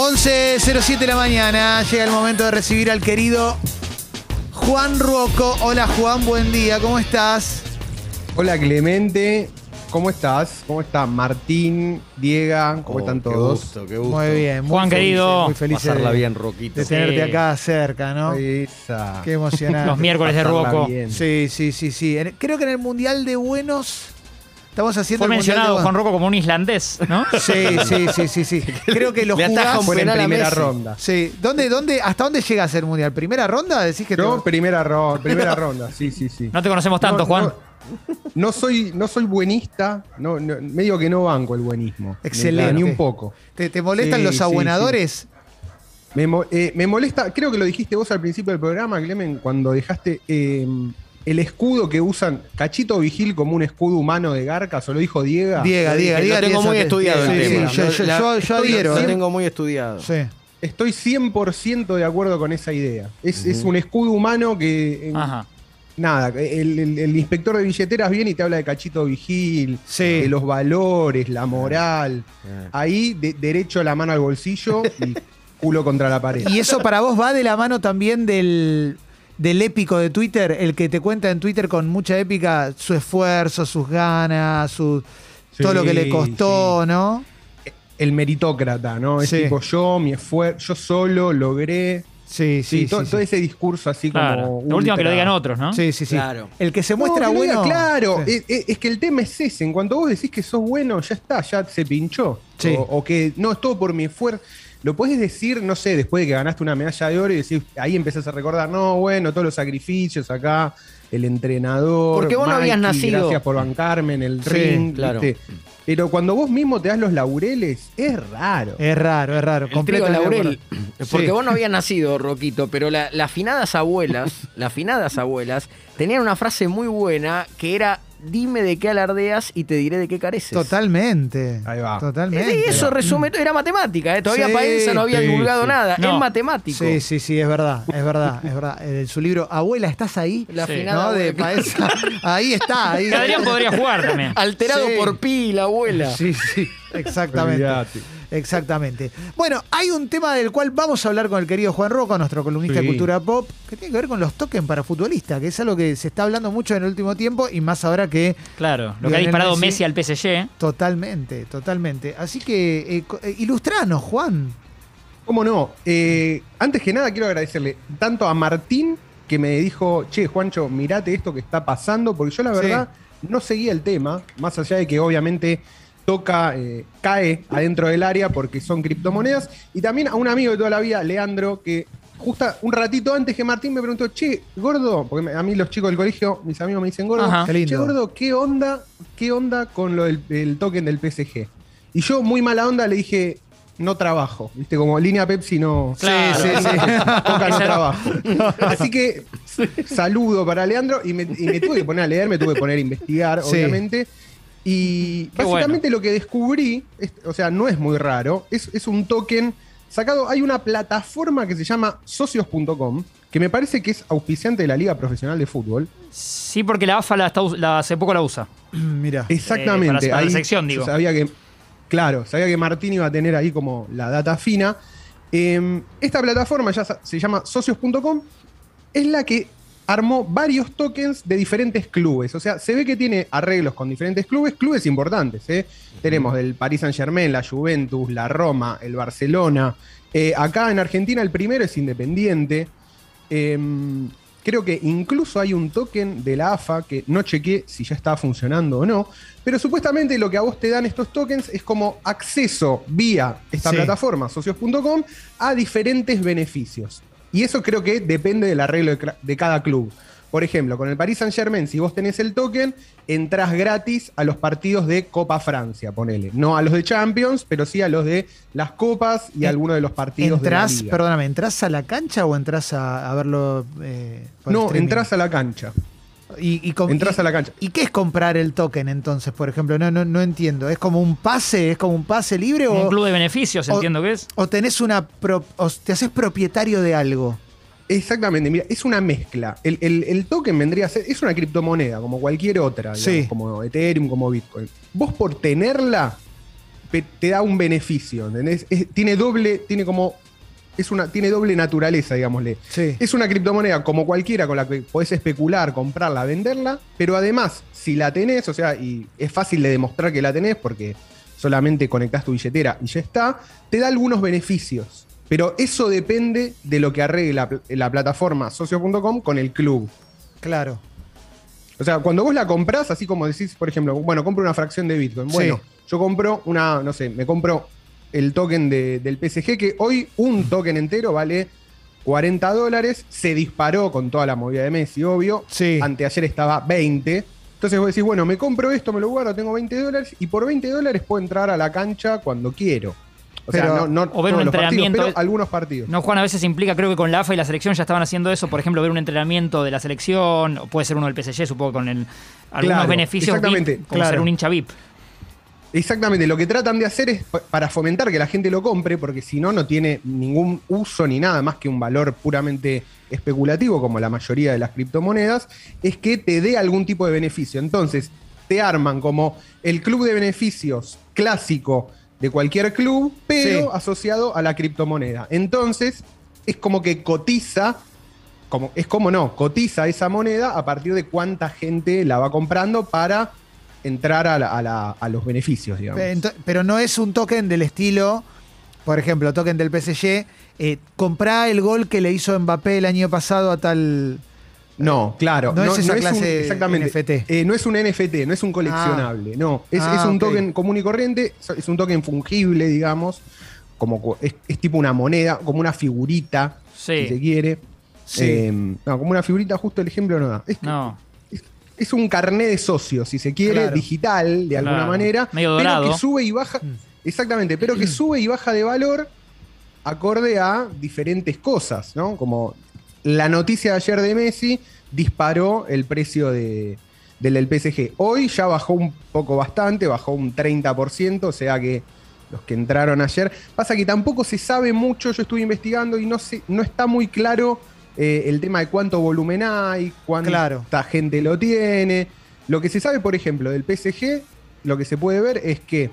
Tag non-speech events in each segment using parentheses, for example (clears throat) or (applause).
11.07 de la mañana, llega el momento de recibir al querido Juan Ruoco. Hola Juan, buen día, ¿cómo estás? Hola Clemente, ¿cómo estás? ¿Cómo está Martín, Diego? ¿Cómo Oh, están qué todos? gusto, qué gusto. Muy bien, muy Juan, felices, querido. Muy feliz Pasarla de, bien, Roquito. de tenerte Sí. acá cerca, ¿no? Esa. Qué emocionante. Los miércoles de Pasarla Ruoco. bien. Sí, sí, sí, sí. En- Creo que en el Mundial de Buenos estamos haciendo Fue mencionado Juan. Rocco como un islandés, ¿no? (laughs) Sí, sí, sí, sí, sí. (laughs) Creo que lo Le jugás. Fue en a primera ronda. Sí. ¿Dónde, dónde, ¿Hasta dónde llegas el Mundial? ¿Primera ronda? Decís que te- No, primera ronda, primera ronda, sí, sí, sí. No te conocemos tanto, No, Juan. No, no soy, no soy buenista, no, no- medio que no banco el buenismo. Excelente. Ni un poco. ¿Te, te molestan Sí, los sí, abuenadores? Me, eh, me molesta, creo que lo dijiste vos al principio del programa, Clemen, cuando dejaste eh, el escudo que usan Cachito Vigil como un escudo humano de Garcas, o lo dijo Diego. Diega, dije, Diega. Lo tengo muy estudiado sí, el sí, tema. yo, yo- La- yo- yo estoy- adhiero. Lo ¿eh? tengo muy estudiado. Sí. Estoy 100% de acuerdo con esa idea. Es, es un escudo humano que. en- Ajá. Nada, el, el- el inspector de billeteras viene y te habla de Cachito Vigil, Sí. de los valores, la moral. Ah. Ahí, de- derecho la mano al bolsillo y culo contra la pared. Y eso para vos va de la mano también del, del épico de Twitter, el que te cuenta en Twitter con mucha épica su esfuerzo, sus ganas, su, todo lo que le Sí, costó, ¿no? El meritócrata, ¿no? Es Sí. tipo yo, mi esfuerzo, yo solo logré. Sí, Sí, sí, todo, sí, todo sí. ese discurso así Claro. como. Lo último que lo ultra- digan otros, ¿no? Sí, sí, sí. Claro. El que se No, muestra que lo diga bueno. claro, Sí. es, es- es que el tema es ese. En cuanto vos decís que sos bueno, ya está, ya se pinchó. Sí. O, o que no, es todo por mi esfuerzo. Lo puedes decir, no sé, después de que ganaste una medalla de oro y decir, ahí empezás a recordar, no, bueno, todos los sacrificios acá, el entrenador. Porque vos no habías nacido. Gracias por bancarme en el Sí, ring. claro. ¿viste? Pero cuando vos mismo te das los laureles, es raro. Es raro, es raro. De Laurel. (laughs) Porque Sí. vos no habías nacido, Roquito, pero la- las finadas abuelas, (laughs) las finadas abuelas, tenían una frase muy buena que era dime de qué alardeas y te diré de qué careces. Totalmente. Ahí va. Totalmente. Y eso resume, era matemática, ¿eh? todavía Sí, Paenza no había sí, divulgado sí. nada, No. es matemático. Sí, sí, sí, es verdad, es verdad, es verdad. En su libro Abuela, ¿estás ahí? La Sí. finada ¿No? De. Paesa. Ahí está, ahí. Adrián podría jugar también. Alterado Sí. por pi, la abuela. Sí, sí, exactamente. Exactamente. Bueno, hay un tema del cual vamos a hablar con el querido Juan Roca, nuestro columnista de cultura pop, que tiene que ver con los tokens para futbolistas, que es algo que se está hablando mucho en el último tiempo y más ahora que Claro, lo que ha disparado Messi. Messi al PSG. totalmente, totalmente. Así que eh, eh, ilustranos, Juan. ¿Cómo no? Eh, antes que nada, quiero agradecerle tanto a Martín, que me dijo, che, Juancho, mirate esto que está pasando, porque yo la Sí. verdad no seguía el tema, más allá de que obviamente toca, eh, cae adentro del área porque son criptomonedas. Y también a un amigo de toda la vida, Leandro, que justo un ratito antes que Martín me preguntó, che, gordo, porque a mí los chicos del colegio, mis amigos me dicen, gordo, Ajá. Qué lindo. che, gordo, ¿qué onda, qué onda con lo del el token del PSG? Y yo, muy mala onda, le dije, no trabajo. ¿Viste? Como línea Pepsi no. Claro. Sí, sí, sí. Coca (laughs) no trabajo. Así que saludo para Leandro y me, y me tuve que poner a leer, me tuve que poner a investigar, Sí. obviamente. Y Qué básicamente lo que descubrí, es- o sea, no es muy raro, es, es un token sacado. Hay una plataforma que se llama socios.com, que me parece que es auspiciante de la Liga Profesional de Fútbol. Sí, porque la AFA la la- hace poco la usa. (clears throat) Mira. Exactamente. para- para la sección, digo. Sabía que, claro, sabía que Martín iba a tener ahí como la data fina. Eh, esta plataforma ya se llama socios.com, es la que armó varios tokens de diferentes clubes. O sea, se ve que tiene arreglos con diferentes clubes, clubes importantes. ¿eh? Tenemos del Paris Saint Germain, la Juventus, la Roma, el Barcelona. Eh, acá en Argentina el primero es Independiente. Em, creo que incluso hay un token de la AFA que no chequé si ya está funcionando o no, pero supuestamente lo que a vos te dan estos tokens es como acceso vía esta Sí. plataforma, socios.com, a diferentes beneficios. Y eso creo que depende del arreglo de, cada club. Por ejemplo, con el Paris Saint Germain, si vos tenés el token, entras gratis a los partidos de Copa Francia, ponele. No a los de Champions, pero sí a los de las copas y En- algunos de los partidos ¿Entrás, de la liga. perdóname, ¿entrás a la cancha o entras a, a verlo? eh, por No, streaming? entras a la cancha. Y, Entras y- a la cancha. ¿Y qué es comprar el token entonces, por ejemplo? No, no, no entiendo. ¿Es como un pase? ¿Es como un pase libre? Un O, club de beneficios, o- entiendo que es. o tenés una pro- o te haces propietario de algo? Exactamente, mira, es una mezcla. El, el- el token vendría a ser, es una criptomoneda, como cualquier otra, digamos, Sí. como Ethereum, como Bitcoin. Vos por tenerla, te da un beneficio, ¿entendés? Es- tiene doble, tiene como, es una, tiene doble naturaleza, digámosle. Sí. Es una criptomoneda como cualquiera con la que podés especular, comprarla, venderla, pero además, si la tenés, o sea, y es fácil de demostrar que la tenés porque solamente conectás tu billetera y ya está, te da algunos beneficios. Pero eso depende de lo que arregle la plataforma socio.com con el club. Claro. O sea, cuando vos la comprás, así como decís, por ejemplo, bueno, compro una fracción de Bitcoin. Bueno, yo compro una, no sé, me compro el token de- del PSG, que hoy un token entero vale 40 dólares. Se disparó con toda la movida de Messi, obvio. Sí. Anteayer estaba 20. Entonces vos decís, bueno, me compro esto, me lo guardo, tengo 20 dólares y por 20 dólares puedo entrar a la cancha cuando quiero. O sea, no, no o ver un partidos, entrenamiento. pero algunos partidos. No, Juan, a veces implica, creo que con la AFA y la selección ya estaban haciendo eso. Por ejemplo, ver un entrenamiento de la selección, o puede ser uno del PSG, supongo, con el- algunos Claro, beneficios exactamente, VIP, como claro. ser un hincha VIP. Exactamente, lo que tratan de hacer es pa- para fomentar que la gente lo compre, porque si no, no tiene ningún uso ni nada más que un valor puramente especulativo, como la mayoría de las criptomonedas, es que te dé algún tipo de beneficio. Entonces, te arman como el club de beneficios clásico de cualquier club, pero Sí. asociado a la criptomoneda. Entonces, es como que cotiza como, es como no, cotiza esa moneda a partir de cuánta gente la va comprando para entrar a, la- a la- a los beneficios, digamos. Pero no es un token del estilo, por ejemplo, token del PSG. Eh, comprá el gol que le hizo Mbappé el año pasado a tal. No, claro. No es esa un- clase exactamente. NFT. Eh, no es un NFT, no es un coleccionable. No, es, Ah, es un ok. token común y corriente, es- un token fungible, digamos. Como, co- es, es tipo una moneda, como una figurita, Sí. si se quiere. Sí. Eh, no, como una figurita, justo el ejemplo no da. Es, No. Es un carné de socios, si se quiere, Claro. digital, de alguna Claro. manera. Medio pero dorado. que sube y baja. Exactamente, pero que sube y baja de valor acorde a diferentes cosas, ¿no? Como la noticia de ayer de Messi disparó el precio de, del del PSG. Hoy ya bajó un poco bastante, bajó un 30%, o sea que los que entraron ayer. Pasa que tampoco se sabe mucho, yo estuve investigando y no, se, no está muy claro eh, el tema de cuánto volumen hay, cuánta Claro. gente lo tiene. Lo que se sabe, por ejemplo, del PSG, lo que se puede ver es que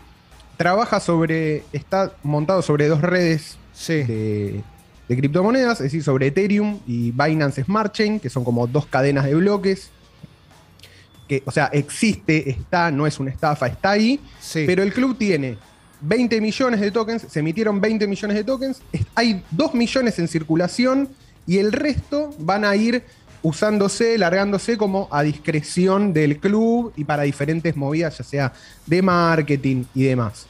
trabaja sobre, está montado sobre dos redes Sí. de, de criptomonedas, es decir, sobre Ethereum y Binance Smart Chain, que son como dos cadenas de bloques. Que, o sea, existe, está, no es una estafa, está ahí. Sí. Pero el club tiene 20 millones de tokens, se emitieron 20 millones de tokens, hay 2 millones en circulación y el resto van a ir usándose, largándose como a discreción del club y para diferentes movidas, ya sea de marketing y demás.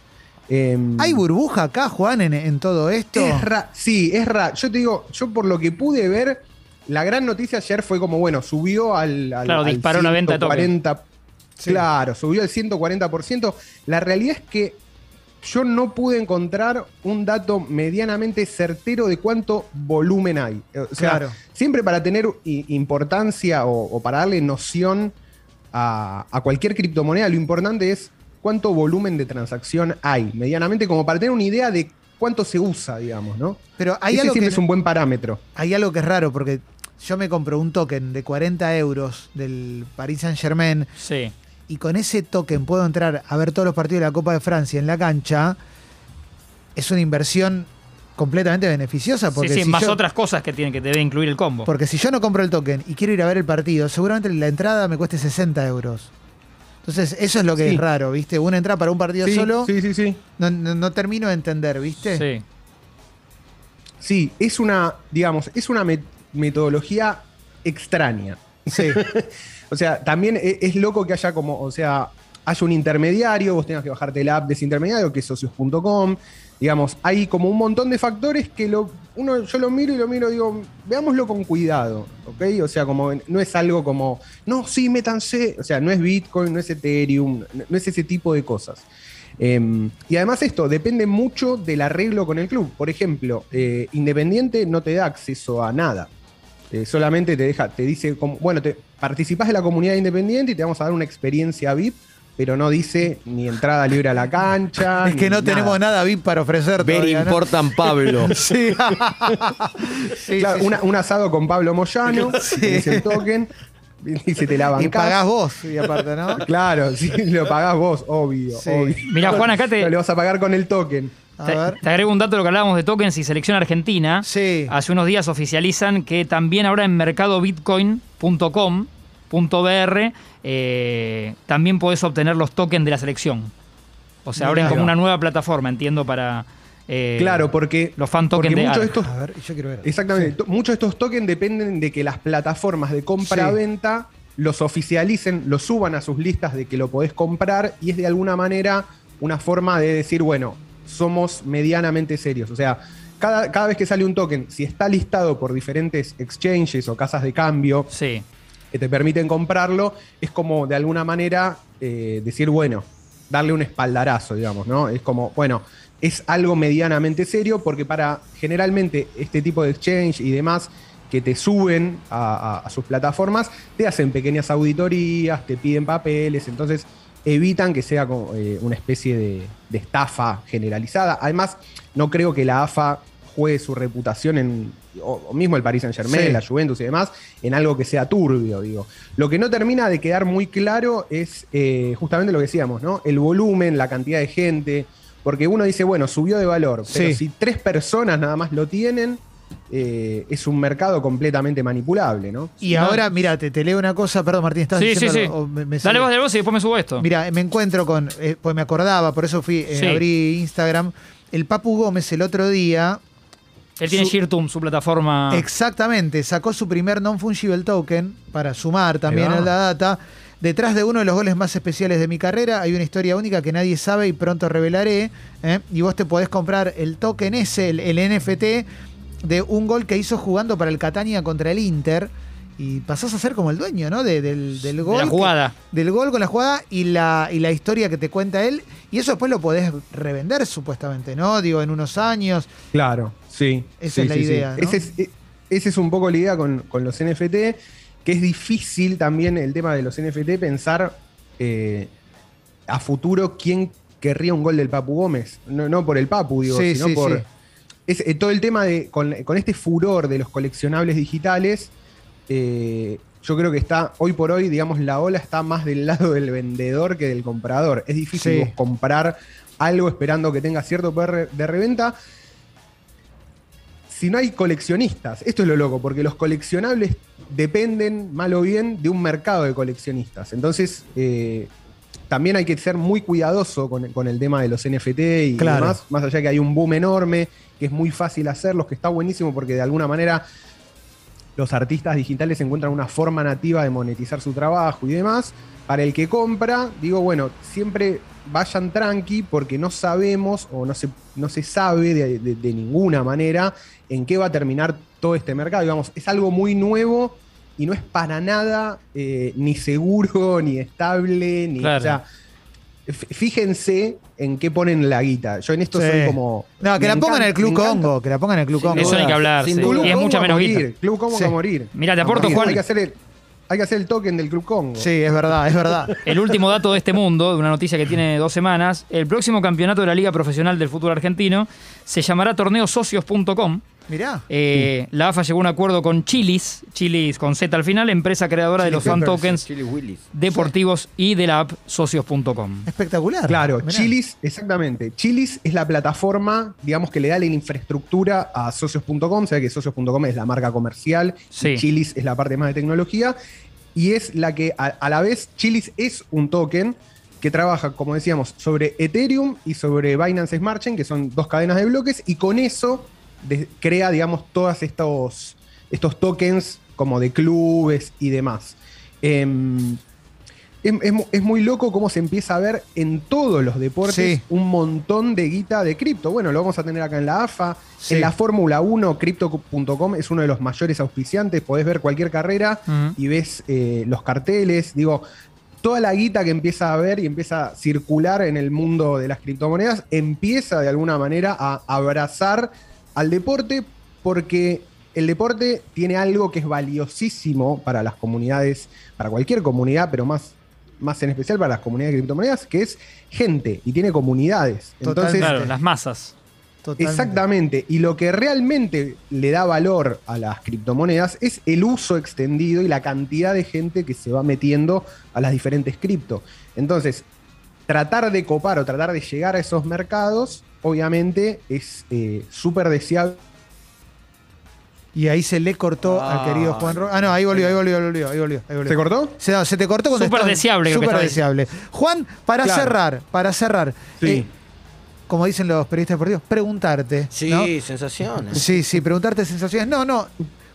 Em, ¿Hay burbuja acá, Juan, en, en todo esto? es ra- sí, es raro. Yo te digo, yo por lo que pude ver, la gran noticia ayer fue como, bueno, subió al. al Claro, al disparó la venta de token. 140, Sí. Claro, subió al 140%. La realidad es que yo no pude encontrar un dato medianamente certero de cuánto volumen hay. O sea, Claro. siempre para tener importancia o, o para darle noción a, a cualquier criptomoneda, lo importante es cuánto volumen de transacción hay, medianamente, como para tener una idea de cuánto se usa, digamos, ¿no? Pero hay Ese algo, siempre que, es un buen parámetro. hay algo que es raro, porque yo me compro un token de 40 euros del Paris Saint Germain Sí. Y con ese token puedo entrar a ver todos los partidos de la Copa de Francia en la cancha. Es una inversión completamente beneficiosa. Porque sí, sí, si más yo- otras cosas que tiene que debe incluir el combo. Porque si yo no compro el token y quiero ir a ver el partido, seguramente la entrada me cueste 60 euros. Entonces, eso es lo que Sí. es raro, ¿viste? Una entrada para un partido Sí, solo, sí, sí, sí. no, no- no termino de entender, ¿viste? Sí. Sí, es una, digamos, es una met- metodología extraña. Sí. (laughs) O sea, también e- es, loco que haya como, o sea, haya un intermediario, vos tengas que bajarte la app de ese intermediario, que es socios.com. Digamos, hay como un montón de factores que lo, uno, yo lo miro y lo miro digo, veámoslo con cuidado, ¿ok? O sea, como no es algo como, no, sí, métanse. O sea, no es Bitcoin, no es Ethereum, no es ese tipo de cosas. Eh, y además esto depende mucho del arreglo con el club. Por ejemplo, eh, Independiente no te da acceso a nada. Eh, solamente te deja, te dice, como, bueno, te participás de la comunidad independiente y te vamos a dar una experiencia VIP, pero no dice ni entrada libre a la cancha. (laughs) Es que no tenemos nada VIP para ofrecer Very todavía, ¿no? important Pablo. (laughs) Sí. (laughs) Sí, Claro, sí, una- un asado con Pablo Moyano, Sí. tenés el token. Y se te la Y bancás. pagás vos, y aparte, ¿no? Claro, sí, lo pagás vos, obvio, Sí. obvio. Mirá, Juan, acá te- le vas a pagar con el token. A Te, ver. te agrego un dato de lo que hablábamos de tokens y selección argentina. Sí. Hace unos días oficializan que también ahora en mercadobitcoin.com.br eh, también podés obtener los tokens de la selección. O sea, abren como una nueva plataforma, entiendo, para eh, Claro, porque, los fan porque tokens de muchos de estos A ver, yo quiero ver. Exactamente. Muchos de estos tokens dependen de que las plataformas de compra-venta los oficialicen, los suban a sus listas de que lo podés comprar y es de alguna manera una forma de decir, bueno, somos medianamente serios. O sea, cada, cada vez que sale un token, si está listado por diferentes exchanges o casas de cambio Sí. que te permiten comprarlo, es como de alguna manera eh, decir, bueno, darle un espaldarazo, digamos, ¿no? Es como, bueno, es algo medianamente serio porque para generalmente este tipo de exchange y demás que te suben a, a- a sus plataformas, te hacen pequeñas auditorías, te piden papeles, entonces evitan que sea como, eh, una especie de, de estafa generalizada. Además, no creo que la AFA juegue su reputación en, o, o mismo el Paris Saint Germain, Sí. la Juventus y demás, en algo que sea turbio, digo. Lo que no termina de quedar muy claro es eh, justamente lo que decíamos, ¿no? El volumen, la cantidad de gente, porque uno dice, bueno, subió de valor, pero Sí. si tres personas nada más lo tienen, eh, es un mercado completamente manipulable, ¿no? Y No. ahora, mira, te, te leo una cosa, perdón, Martín, estás Sí, sí, diciendo sí. algo? O me- me Dale sale- vos, dale vos y después me subo esto. Mira, me encuentro con, eh, pues me acordaba, por eso fui, eh, Sí. abrí Instagram. El Papu Gómez el otro día, Él tiene su- Shirtum, su plataforma. exactamente, sacó su primer non-fungible token para sumar también a la data. Detrás de uno de los goles más especiales de mi carrera hay una historia única que nadie sabe y pronto revelaré. ¿eh? Y vos te podés comprar el token ese, el, el NFT, de un gol que hizo jugando para el Catania contra el Inter. Y pasás a ser como el dueño, ¿no? De- del, del de gol. la que- jugada. del gol con la jugada y la, y la historia que te cuenta él. Y eso después lo podés revender, supuestamente, ¿no? Digo, en unos años. Claro, sí. Esa sí, es la sí, sí. idea, ¿no? Ese es, e- esa es un poco la idea con, con los NFT, que es difícil también el tema de los NFT pensar eh, a futuro quién querría un gol del Papu Gómez. No, no por el Papu, digo, Sí, sino sí, por. Es, eh, todo el tema de. Con, con este furor de los coleccionables digitales. eh, yo creo que está, hoy por hoy, digamos, la ola está más del lado del vendedor que del comprador. Es difícil Sí. comprar algo esperando que tenga cierto poder de reventa si no hay coleccionistas. Esto es lo loco, porque los coleccionables dependen, mal o bien, de un mercado de coleccionistas. Entonces, eh, también hay que ser muy cuidadoso con, con el tema de los NFT y Claro. demás, más allá que hay un boom enorme, que es muy fácil hacerlos, que está buenísimo porque de alguna manera los artistas digitales encuentran una forma nativa de monetizar su trabajo y demás. Para el que compra, digo, bueno, siempre vayan tranqui porque no sabemos o no se, no se sabe de, de- de ninguna manera en qué va a terminar todo este mercado. Digamos, es algo muy nuevo y no es para nada eh, ni seguro, (laughs) ni estable, ni. Claro. O sea, fíjense en qué ponen la guita. Yo en esto Sí. soy como. No, que la pongan en el Club. Congo, que la pongan en el Club Sin Congo. Eso hay que hablar. Sin sí. duda. Y es mucha menos morir, guita. Club Congo Sí. a morir. Mira, te aporto, Juan. Hay que, hacer el, hay que hacer el token del Club Congo. Sí, es verdad, es verdad. (laughs) El último dato de este mundo, de una noticia que tiene dos semanas, el próximo campeonato de la Liga Profesional del Fútbol Argentino se llamará torneosocios.com. Mirá. Eh, La AFA llegó a un acuerdo con Chilis, Chilis con Z al final, empresa creadora de los fan tokens deportivos y de la app socios.com. Espectacular. Claro, Mirá. Chilis, exactamente. Chilis es la plataforma, digamos, que le da la infraestructura a socios.com, o sea que socios.com es la marca comercial, Sí. y Chilis es la parte más de tecnología, y es la que a, a la vez, Chilis es un token que trabaja, como decíamos, sobre Ethereum y sobre Binance Smart Chain, que son dos cadenas de bloques, y con eso de- crea, digamos, todos estos, estos tokens como de clubes y demás. Em, es, es mu- es muy loco cómo se empieza a ver en todos los deportes Sí. un montón de guita de cripto. Bueno, lo vamos a tener acá en la AFA. Sí. En la Fórmula 1, Crypto.com es uno de los mayores auspiciantes. Podés ver cualquier carrera y ves eh, los carteles. Digo, toda la guita que empieza a ver y empieza a circular en el mundo de las criptomonedas empieza de alguna manera a abrazar al deporte porque el deporte tiene algo que es valiosísimo para las comunidades, para cualquier comunidad, pero más, más en especial para las comunidades de criptomonedas, que es gente y tiene comunidades. Totalmente. Entonces, Claro, las masas. Totalmente. Exactamente. Y lo que realmente le da valor a las criptomonedas es el uso extendido y la cantidad de gente que se va metiendo a las diferentes cripto. Entonces, tratar de copar o tratar de llegar a esos mercados, obviamente, es eh, súper deseable. Y ahí se le cortó Ah. al querido Juan Ro- Ah, no, ahí volvió, ahí volvió, ahí volvió, ahí volvió. ahí volvió. ¿Se cortó? Se, no, se te cortó cuando Súper deseable, creo que Súper deseable. Juan, para Claro. cerrar, para cerrar. Sí. eh, como dicen los periodistas deportivos, preguntarte. Sí, ¿no? sensaciones. Sí, sí, preguntarte sensaciones. No, no.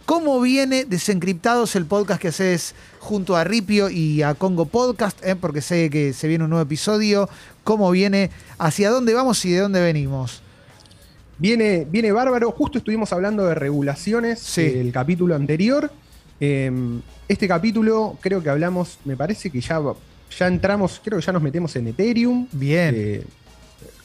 ¿Cómo viene Desencriptados el podcast que haces junto a Ripio y a Congo Podcast? eh? Porque sé que se viene un nuevo episodio. ¿Cómo viene? ¿Hacia dónde vamos y de dónde venimos? Viene, viene bárbaro. Justo estuvimos hablando de regulaciones Sí. el capítulo anterior. Eh, este capítulo creo que hablamos, me parece que ya, ya entramos, creo que ya nos metemos en Ethereum. Bien, Eh,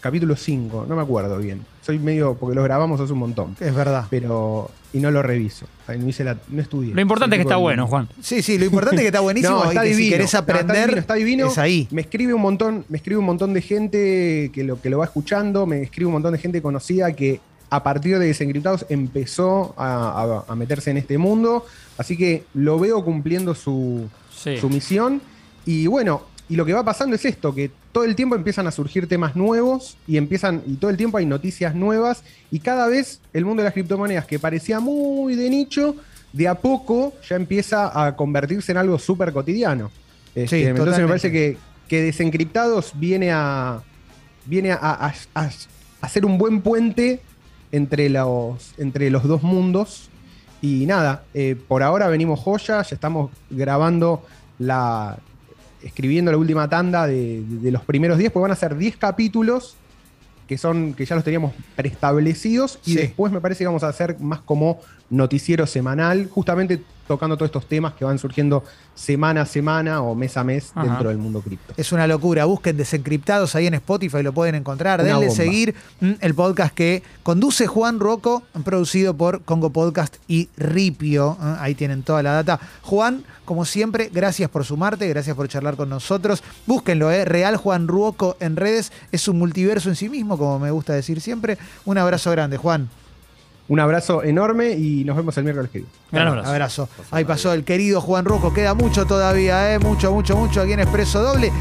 capítulo 5, no me acuerdo bien. Soy medio, porque lo grabamos hace un montón. es verdad. Pero, y no lo reviso. No, hice la, no estudié. Lo importante es que está bueno, Juan. Sí, sí, lo importante es que está (laughs) buenísimo No, está y que divino. si querés No, aprender, está divino, está divino. es ahí. Me escribe un montón, me escribe un montón de gente que lo, que lo va escuchando, me escribe un montón de gente conocida que a partir de Desencriptados empezó a, a- a meterse en este mundo. Así que lo veo cumpliendo su, Sí. su misión. Y bueno, y lo que va pasando es esto, que todo el tiempo empiezan a surgir temas nuevos y empiezan, y todo el tiempo hay noticias nuevas, y cada vez el mundo de las criptomonedas, que parecía muy de nicho, de a poco ya empieza a convertirse en algo súper cotidiano. Este, Sí, entonces me parece que, que Desencriptados viene a. viene a, a- a- a hacer un buen puente entre los, entre los dos mundos. Y nada, eh, por ahora venimos joya, ya estamos grabando la. Escribiendo la última tanda de, los primeros 10, pues van a ser 10 capítulos que son que ya los teníamos preestablecidos y Sí. después me parece que vamos a hacer más como noticiero semanal, justamente tocando todos estos temas que van surgiendo semana a semana o mes a mes Ajá. dentro del mundo cripto. Es una locura. Busquen Desencriptados ahí en Spotify, lo pueden encontrar. Una Denle bomba. seguir mm, el podcast que conduce Juan Rocco, producido por Congo Podcast y Ripio. ¿eh? Ahí tienen toda la data. Juan, como siempre, gracias por sumarte, gracias por charlar con nosotros. Búsquenlo, ¿eh? Real Juan Ruoco en redes. Es un multiverso en sí mismo, como me gusta decir siempre. Un abrazo grande, Juan. Un abrazo enorme y nos vemos el miércoles que viene. Gran abrazo. Abrazo. Ahí pasó el querido Juan Rocco. Queda mucho todavía, ¿eh? Mucho, mucho, mucho aquí en Expreso Doble.